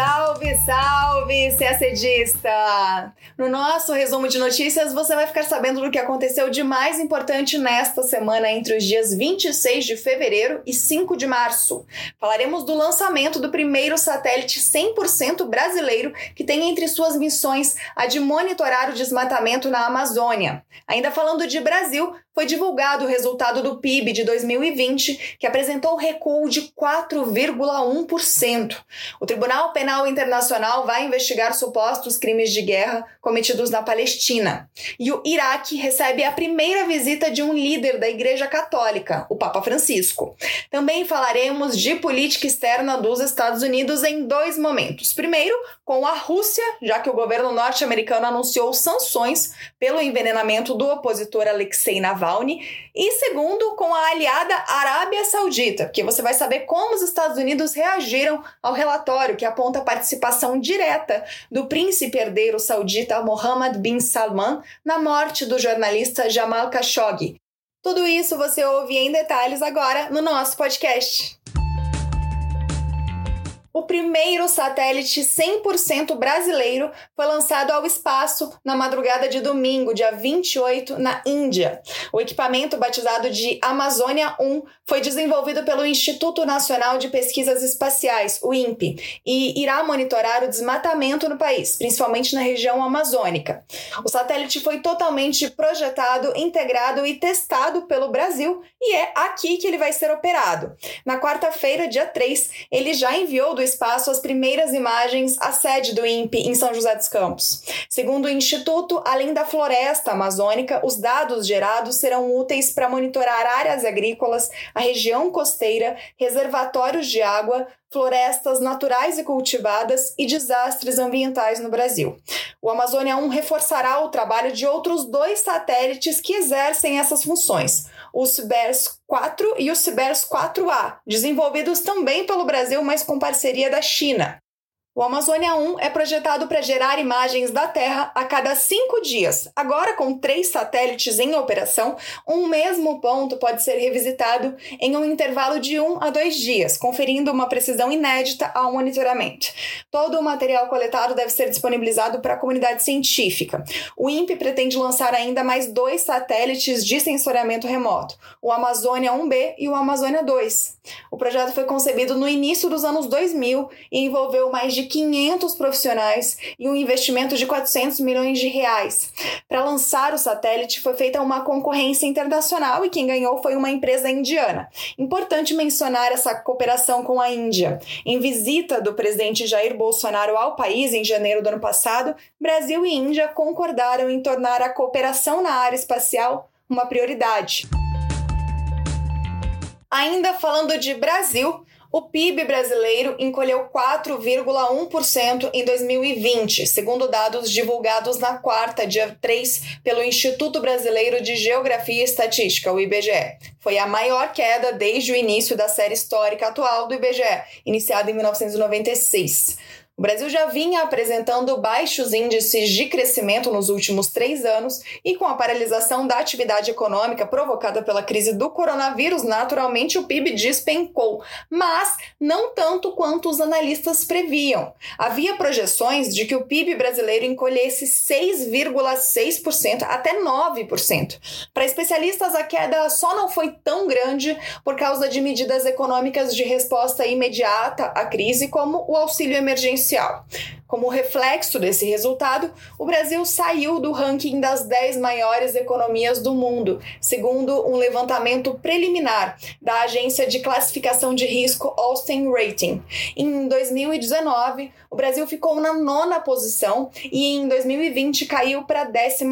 Salve, salve, CACDista! No nosso resumo de notícias, você vai ficar sabendo do que aconteceu de mais importante nesta semana entre os dias 26 de fevereiro e 5 de março. Falaremos do lançamento do primeiro satélite 100% brasileiro que tem entre suas missões a de monitorar o desmatamento na Amazônia. Ainda falando de Brasil, foi divulgado o resultado do PIB de 2020, que apresentou recuo de 4,1%. O Tribunal Penal Internacional vai investigar supostos crimes de guerra cometidos na Palestina. E o Iraque recebe a primeira visita de um líder da Igreja Católica, o Papa Francisco. Também falaremos de política externa dos Estados Unidos em dois momentos. Primeiro, com a Rússia, já que o governo norte-americano anunciou sanções pelo envenenamento do opositor Alexei Navalny e segundo, com a aliada Arábia Saudita, que você vai saber como os Estados Unidos reagiram ao relatório que aponta a participação direta do príncipe herdeiro saudita Mohammed bin Salman na morte do jornalista Jamal Khashoggi. Tudo isso você ouve em detalhes agora no nosso podcast. O primeiro satélite 100% brasileiro foi lançado ao espaço na madrugada de domingo, dia 28, na Índia. O equipamento, batizado de Amazônia 1, foi desenvolvido pelo Instituto Nacional de Pesquisas Espaciais, o INPE, e irá monitorar o desmatamento no país, principalmente na região amazônica. O satélite foi totalmente projetado, integrado e testado pelo Brasil e é aqui que ele vai ser operado. Na quarta-feira, dia 3, ele já enviou do espaço as primeiras imagens à sede do INPE em São José dos Campos. Segundo o Instituto, além da floresta amazônica, os dados gerados serão úteis para monitorar áreas agrícolas, a região costeira, reservatórios de água, florestas naturais e cultivadas e desastres ambientais no Brasil. O Amazônia 1 reforçará o trabalho de outros dois satélites que exercem essas funções o Cibers 4 e o Cibers 4A, desenvolvidos também pelo Brasil, mas com parceria da China. O Amazônia 1 é projetado para gerar imagens da Terra a cada cinco dias. Agora, com três satélites em operação, um mesmo ponto pode ser revisitado em um intervalo de um a dois dias, conferindo uma precisão inédita ao monitoramento. Todo o material coletado deve ser disponibilizado para a comunidade científica. O INPE pretende lançar ainda mais dois satélites de sensoriamento remoto, o Amazônia 1B e o Amazônia 2. O projeto foi concebido no início dos anos 2000 e envolveu mais de de 500 profissionais e um investimento de 400 milhões de reais. Para lançar o satélite foi feita uma concorrência internacional e quem ganhou foi uma empresa indiana. Importante mencionar essa cooperação com a Índia. Em visita do presidente Jair Bolsonaro ao país em janeiro do ano passado, Brasil e Índia concordaram em tornar a cooperação na área espacial uma prioridade. Ainda falando de Brasil, o PIB brasileiro encolheu 4,1% em 2020, segundo dados divulgados na quarta, dia 3, pelo Instituto Brasileiro de Geografia e Estatística, o IBGE. Foi a maior queda desde o início da série histórica atual do IBGE, iniciada em 1996. O Brasil já vinha apresentando baixos índices de crescimento nos últimos três anos e, com a paralisação da atividade econômica provocada pela crise do coronavírus, naturalmente o PIB despencou, mas não tanto quanto os analistas previam. Havia projeções de que o PIB brasileiro encolhesse 6,6% até 9%. Para especialistas, a queda só não foi tão grande por causa de medidas econômicas de resposta imediata à crise, como o auxílio emergencial social. Como reflexo desse resultado, o Brasil saiu do ranking das 10 maiores economias do mundo, segundo um levantamento preliminar da agência de classificação de risco Austin Rating. Em 2019, o Brasil ficou na nona posição e em 2020 caiu para a 12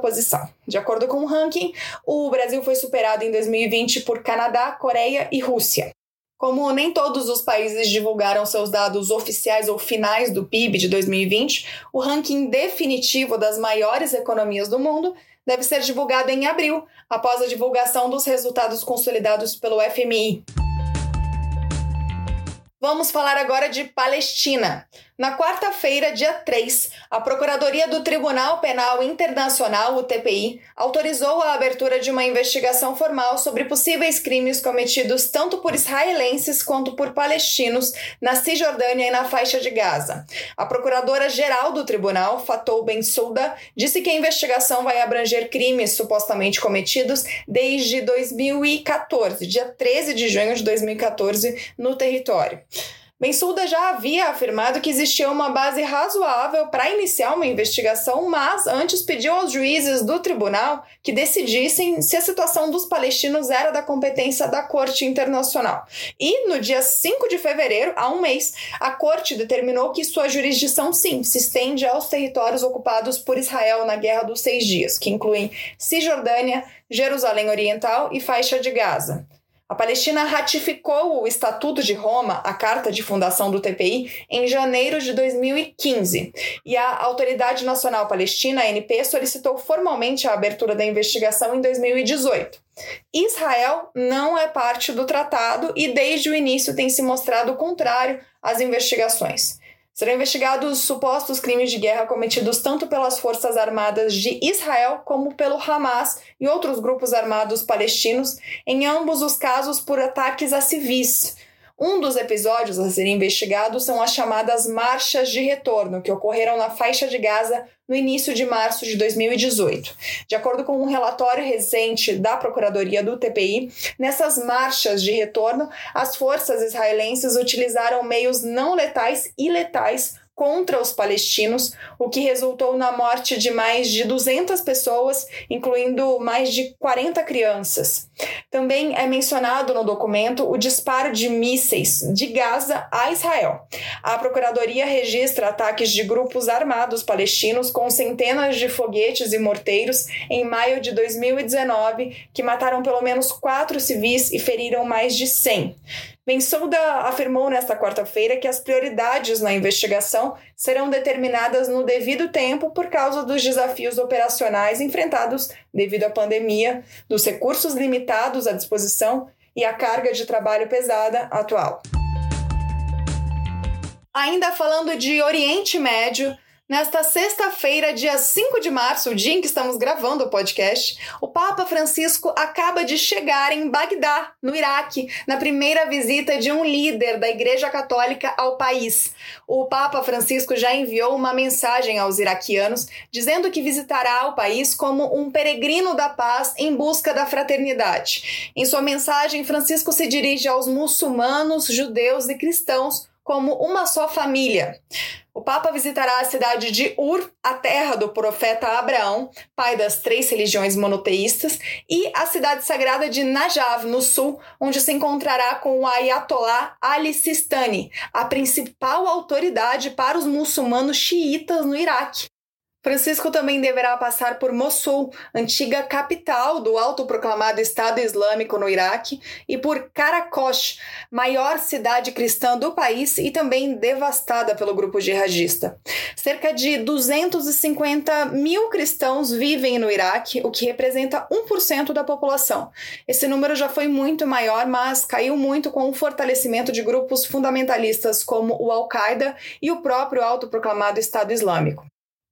posição. De acordo com o ranking, o Brasil foi superado em 2020 por Canadá, Coreia e Rússia. Como nem todos os países divulgaram seus dados oficiais ou finais do PIB de 2020, o ranking definitivo das maiores economias do mundo deve ser divulgado em abril, após a divulgação dos resultados consolidados pelo FMI. Vamos falar agora de Palestina. Na quarta-feira, dia 3, a Procuradoria do Tribunal Penal Internacional, o TPI, autorizou a abertura de uma investigação formal sobre possíveis crimes cometidos tanto por israelenses quanto por palestinos na Cisjordânia e na faixa de Gaza. A procuradora-geral do tribunal, Fatou Bensouda, disse que a investigação vai abranger crimes supostamente cometidos desde 2014, dia 13 de junho de 2014, no território. Bensouda já havia afirmado que existia uma base razoável para iniciar uma investigação, mas antes pediu aos juízes do tribunal que decidissem se a situação dos palestinos era da competência da Corte Internacional. E no dia 5 de fevereiro, há um mês, a Corte determinou que sua jurisdição, sim, se estende aos territórios ocupados por Israel na Guerra dos Seis Dias, que incluem Cisjordânia, Jerusalém Oriental e faixa de Gaza. A Palestina ratificou o Estatuto de Roma, a carta de fundação do TPI, em janeiro de 2015. E a Autoridade Nacional Palestina, ANP, solicitou formalmente a abertura da investigação em 2018. Israel não é parte do tratado e, desde o início, tem se mostrado contrário às investigações. Serão investigados supostos crimes de guerra cometidos tanto pelas Forças Armadas de Israel como pelo Hamas e outros grupos armados palestinos, em ambos os casos por ataques a civis. Um dos episódios a serem investigados são as chamadas marchas de retorno, que ocorreram na faixa de Gaza no início de março de 2018. De acordo com um relatório recente da Procuradoria do TPI, nessas marchas de retorno, as forças israelenses utilizaram meios não letais e letais contra os palestinos, o que resultou na morte de mais de 200 pessoas, incluindo mais de 40 crianças. Também é mencionado no documento o disparo de mísseis de Gaza a Israel. A Procuradoria registra ataques de grupos armados palestinos com centenas de foguetes e morteiros em maio de 2019, que mataram pelo menos quatro civis e feriram mais de 100. Bensouda afirmou nesta quarta-feira que as prioridades na investigação serão determinadas no devido tempo por causa dos desafios operacionais enfrentados devido à pandemia, dos recursos limitados à disposição e a carga de trabalho pesada atual. Ainda falando de Oriente Médio, Nesta sexta-feira, dia 5 de março, o dia em que estamos gravando o podcast, o Papa Francisco acaba de chegar em Bagdá, no Iraque, na primeira visita de um líder da Igreja Católica ao país. O Papa Francisco já enviou uma mensagem aos iraquianos dizendo que visitará o país como um peregrino da paz em busca da fraternidade. Em sua mensagem, Francisco se dirige aos muçulmanos, judeus e cristãos como uma só família. O Papa visitará a cidade de Ur, a terra do profeta Abraão, pai das três religiões monoteístas, e a cidade sagrada de Najaf, no sul, onde se encontrará com o Ayatollah Ali Sistani, a principal autoridade para os muçulmanos xiitas no Iraque. Francisco também deverá passar por Mossul, antiga capital do autoproclamado Estado Islâmico no Iraque, e por Karakosh, maior cidade cristã do país e também devastada pelo grupo jihadista. Cerca de 250 mil cristãos vivem no Iraque, o que representa 1% da população. Esse número já foi muito maior, mas caiu muito com o fortalecimento de grupos fundamentalistas como o Al-Qaeda e o próprio autoproclamado Estado Islâmico.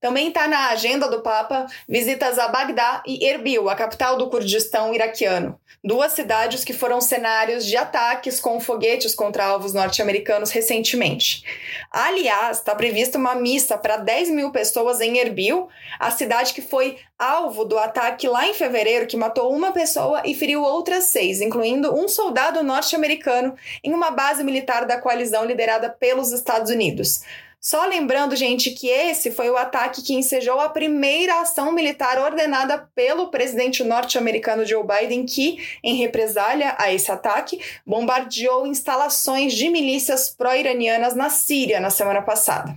Também está na agenda do Papa visitas a Bagdá e Erbil, a capital do Kurdistão iraquiano, duas cidades que foram cenários de ataques com foguetes contra alvos norte-americanos recentemente. Aliás, está prevista uma missa para 10 mil pessoas em Erbil, a cidade que foi alvo do ataque lá em fevereiro, que matou uma pessoa e feriu outras seis, incluindo um soldado norte-americano, em uma base militar da coalizão liderada pelos Estados Unidos. Só lembrando, gente, que esse foi o ataque que ensejou a primeira ação militar ordenada pelo presidente norte-americano Joe Biden, que, em represália a esse ataque, bombardeou instalações de milícias pró-iranianas na Síria na semana passada.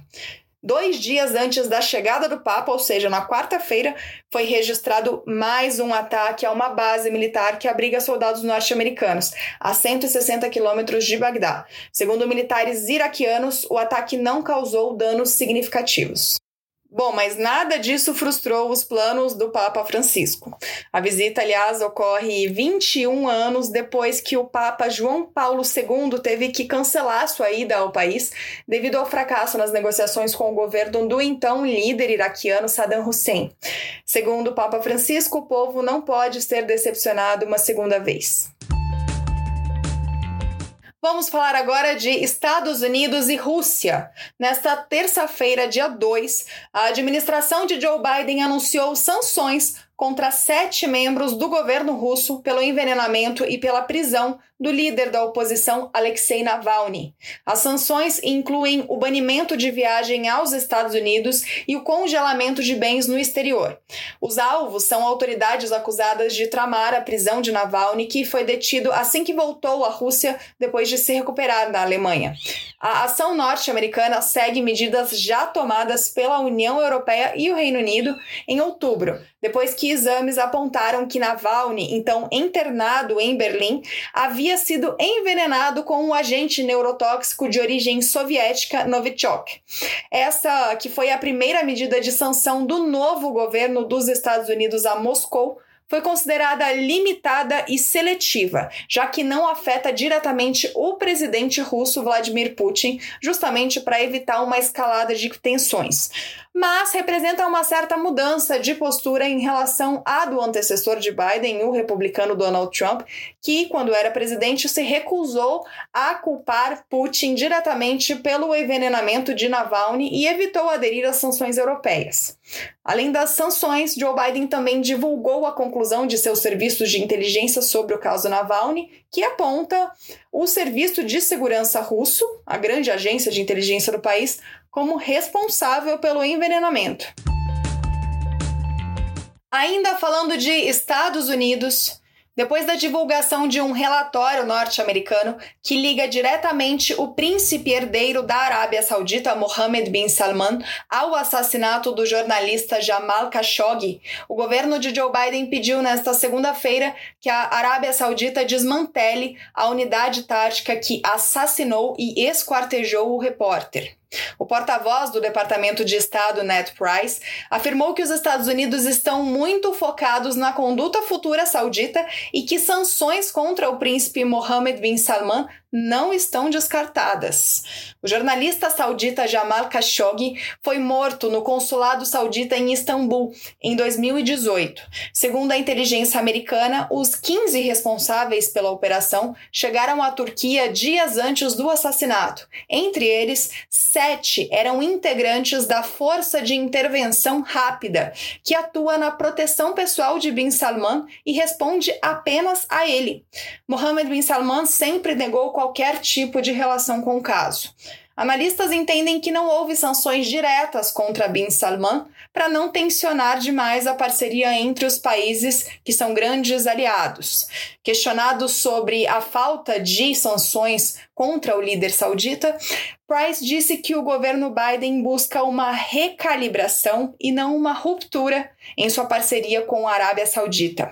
Dois dias antes da chegada do Papa, ou seja, na quarta-feira, foi registrado mais um ataque a uma base militar que abriga soldados norte-americanos, a 160 quilômetros de Bagdá. Segundo militares iraquianos, o ataque não causou danos significativos. Bom, mas nada disso frustrou os planos do Papa Francisco. A visita, aliás, ocorre 21 anos depois que o Papa João Paulo II teve que cancelar sua ida ao país devido ao fracasso nas negociações com o governo do então líder iraquiano Saddam Hussein. Segundo o Papa Francisco, o povo não pode ser decepcionado uma segunda vez. Vamos falar agora de Estados Unidos e Rússia. Nesta terça-feira, dia 2, a administração de Joe Biden anunciou sanções contra sete membros do governo russo pelo envenenamento e pela prisão do líder da oposição Alexei Navalny. As sanções incluem o banimento de viagem aos Estados Unidos e o congelamento de bens no exterior. Os alvos são autoridades acusadas de tramar a prisão de Navalny, que foi detido assim que voltou à Rússia depois de se recuperar da Alemanha. A ação norte-americana segue medidas já tomadas pela União Europeia e o Reino Unido em outubro, depois que exames apontaram que Navalny, então internado em Berlim, havia sido envenenado com um agente neurotóxico de origem soviética Novichok. Essa que foi a primeira medida de sanção do novo governo dos Estados Unidos a Moscou foi considerada limitada e seletiva, já que não afeta diretamente o presidente russo Vladimir Putin, justamente para evitar uma escalada de tensões mas representa uma certa mudança de postura em relação à do antecessor de Biden, o republicano Donald Trump, que, quando era presidente, se recusou a culpar Putin diretamente pelo envenenamento de Navalny e evitou aderir às sanções europeias. Além das sanções, Joe Biden também divulgou a conclusão de seus serviços de inteligência sobre o caso Navalny, que aponta o Serviço de Segurança Russo, a grande agência de inteligência do país, como responsável pelo envenenamento. Ainda falando de Estados Unidos, depois da divulgação de um relatório norte-americano que liga diretamente o príncipe herdeiro da Arábia Saudita, Mohammed bin Salman, ao assassinato do jornalista Jamal Khashoggi, o governo de Joe Biden pediu nesta segunda-feira que a Arábia Saudita desmantele a unidade tática que assassinou e esquartejou o repórter. O porta-voz do Departamento de Estado, Ned Price, afirmou que os Estados Unidos estão muito focados na conduta futura saudita e que sanções contra o príncipe Mohammed bin Salman não estão descartadas. O jornalista saudita Jamal Khashoggi foi morto no consulado saudita em Istambul em 2018. Segundo a inteligência americana, os 15 responsáveis pela operação chegaram à Turquia dias antes do assassinato. Entre eles, sete eram integrantes da Força de Intervenção Rápida, que atua na proteção pessoal de Bin Salman e responde apenas a ele. Mohammed bin Salman sempre negou qualquer tipo de relação com o caso. Analistas entendem que não houve sanções diretas contra Bin Salman para não tensionar demais a parceria entre os países que são grandes aliados. Questionado sobre a falta de sanções contra o líder saudita, Price disse que o governo Biden busca uma recalibração e não uma ruptura em sua parceria com a Arábia Saudita.